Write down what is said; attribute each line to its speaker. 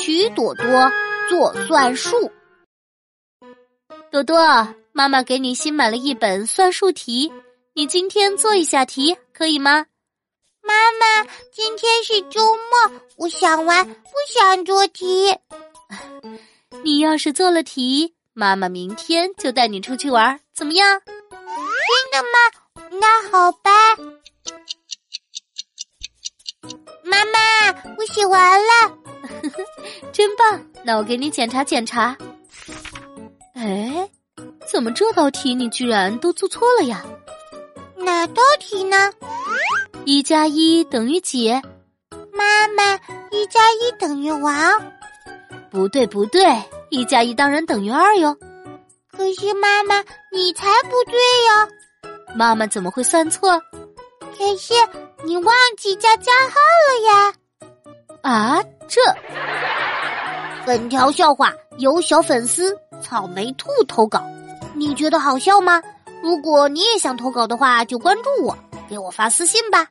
Speaker 1: 许朵朵做算术。朵朵，妈妈给你新买了一本算术题，你今天做一下题可以吗？
Speaker 2: 妈妈，今天是周末，我想玩，不想做题。
Speaker 1: 你要是做了题，妈妈明天就带你出去玩，怎么样？
Speaker 2: 真的吗？那好吧。妈妈，我写完了，
Speaker 1: 真棒！那我给你检查检查。哎，怎么这道题你居然都做错了呀？
Speaker 2: 哪道题呢？
Speaker 1: 一加一等于几？
Speaker 2: 妈妈，一加一等于王。
Speaker 1: 不对不对，一加一当然等于二哟。
Speaker 2: 可是妈妈，你才不对哟。
Speaker 1: 妈妈怎么会算错？
Speaker 2: 可是你忘记加加号了呀！
Speaker 1: 啊，这
Speaker 2: 本条笑话由小粉丝草莓兔投稿，你觉得好笑吗？如果你也想投稿的话，就关注我，给我发私信吧。